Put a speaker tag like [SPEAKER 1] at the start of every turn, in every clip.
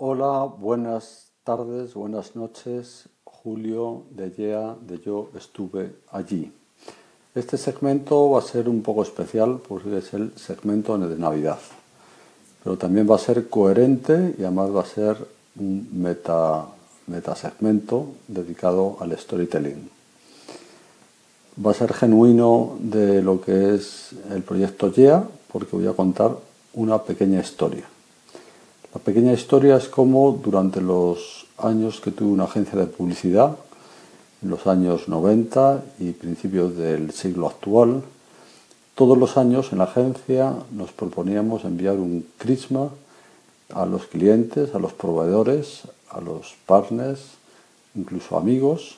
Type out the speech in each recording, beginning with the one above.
[SPEAKER 1] Hola, buenas tardes, buenas noches. Julio de YEA de Yo estuve allí. Este segmento va a ser un poco especial porque es el segmento de Navidad. Pero también va a ser coherente y además va a ser un meta, meta segmento dedicado al storytelling. Va a ser genuino de lo que es el proyecto YEA porque voy a contar una pequeña historia. La pequeña historia es como durante los años que tuve una agencia de publicidad, en los años 90 y principios del siglo actual, todos los años en la agencia nos proponíamos enviar un crisma a los clientes, a los proveedores, a los partners, incluso amigos,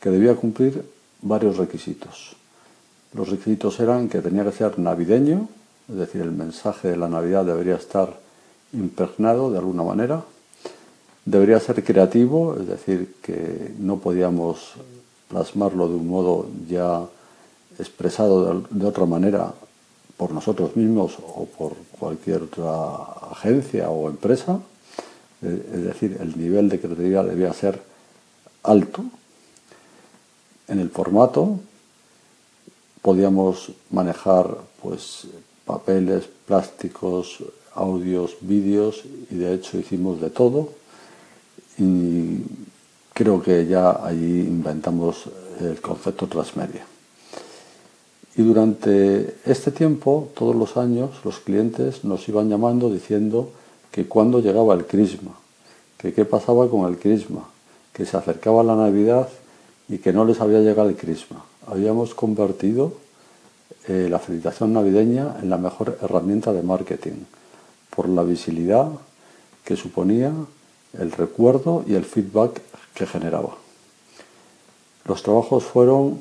[SPEAKER 1] que debía cumplir varios requisitos. Los requisitos eran que tenía que ser navideño, es decir, el mensaje de la Navidad debería estar impregnado de alguna manera. Debería ser creativo, es decir, que no podíamos plasmarlo de un modo ya expresado de, otra manera por nosotros mismos o por cualquier otra agencia o empresa. Eh, es decir, el nivel de creatividad debía ser alto. En el formato podíamos manejar pues papeles, plásticos, audios, vídeos y de hecho hicimos de todo y creo que ya allí inventamos el concepto transmedia. Y durante este tiempo, todos los años, los clientes nos iban llamando diciendo que cuando llegaba el crisma, que qué pasaba con el crisma, que se acercaba la Navidad y que no les había llegado el crisma. Habíamos convertido eh, la felicitación navideña en la mejor herramienta de marketing por la visibilidad que suponía el recuerdo y el feedback que generaba. Los trabajos fueron,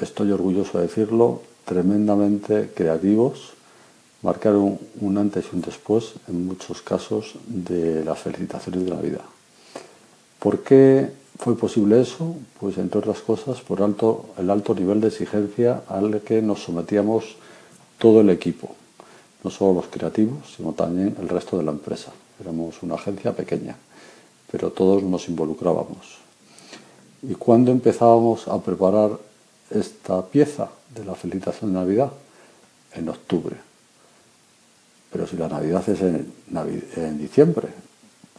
[SPEAKER 1] estoy orgulloso de decirlo, tremendamente creativos, marcaron un antes y un después en muchos casos de las felicitaciones de la vida. ¿Por qué fue posible eso? Pues entre otras cosas por alto, el alto nivel de exigencia al que nos sometíamos todo el equipo no solo los creativos, sino también el resto de la empresa. Éramos una agencia pequeña, pero todos nos involucrábamos. ¿Y cuándo empezábamos a preparar esta pieza de la felicitación de Navidad? En octubre. Pero si la Navidad es en, en diciembre,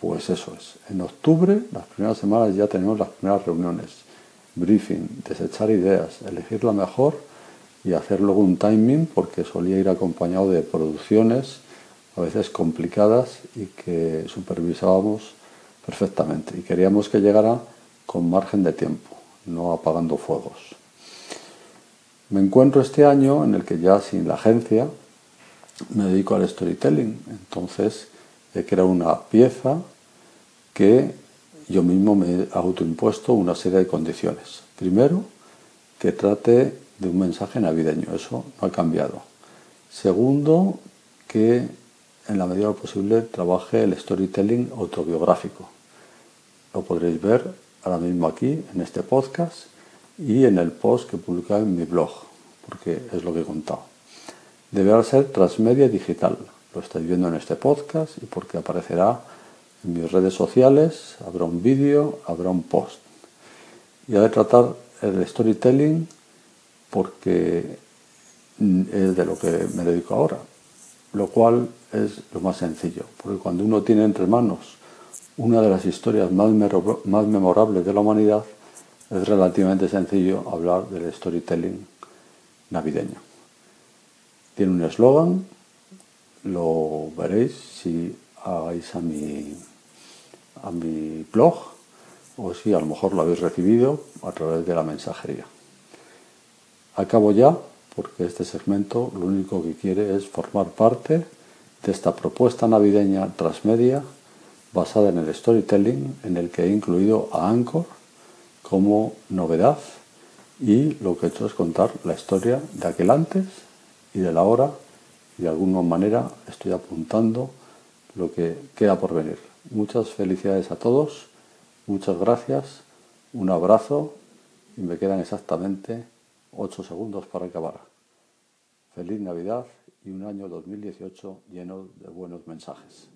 [SPEAKER 1] pues eso es. En octubre, las primeras semanas ya tenemos las primeras reuniones, briefing, desechar ideas, elegir la mejor y hacer luego un timing porque solía ir acompañado de producciones a veces complicadas y que supervisábamos perfectamente y queríamos que llegara con margen de tiempo, no apagando fuegos. Me encuentro este año en el que ya sin la agencia me dedico al storytelling, entonces he creado una pieza que yo mismo me autoimpuesto una serie de condiciones. Primero, que trate de un mensaje navideño. Eso no ha cambiado. Segundo, que en la medida posible trabaje el storytelling autobiográfico. Lo podréis ver ahora mismo aquí en este podcast y en el post que publicado en mi blog, porque es lo que he contado. Deberá ser transmedia digital. Lo estáis viendo en este podcast y porque aparecerá en mis redes sociales, habrá un vídeo, habrá un post. Y ha de tratar el storytelling porque es de lo que me dedico ahora, lo cual es lo más sencillo, porque cuando uno tiene entre manos una de las historias más, memorables de la humanidad, es relativamente sencillo hablar del storytelling navideño. Tiene un eslogan, lo veréis si hagáis a mi blog o si a lo mejor lo habéis recibido a través de la mensajería. Acabo ya porque este segmento lo único que quiere es formar parte de esta propuesta navideña transmedia basada en el storytelling en el que he incluido a Anchor como novedad y lo que he hecho es contar la historia de aquel antes y de la hora y de alguna manera estoy apuntando lo que queda por venir. Muchas felicidades a todos, muchas gracias, un abrazo y me quedan exactamente 8 segundos para acabar. Feliz Navidad y un año 2018 lleno de buenos mensajes.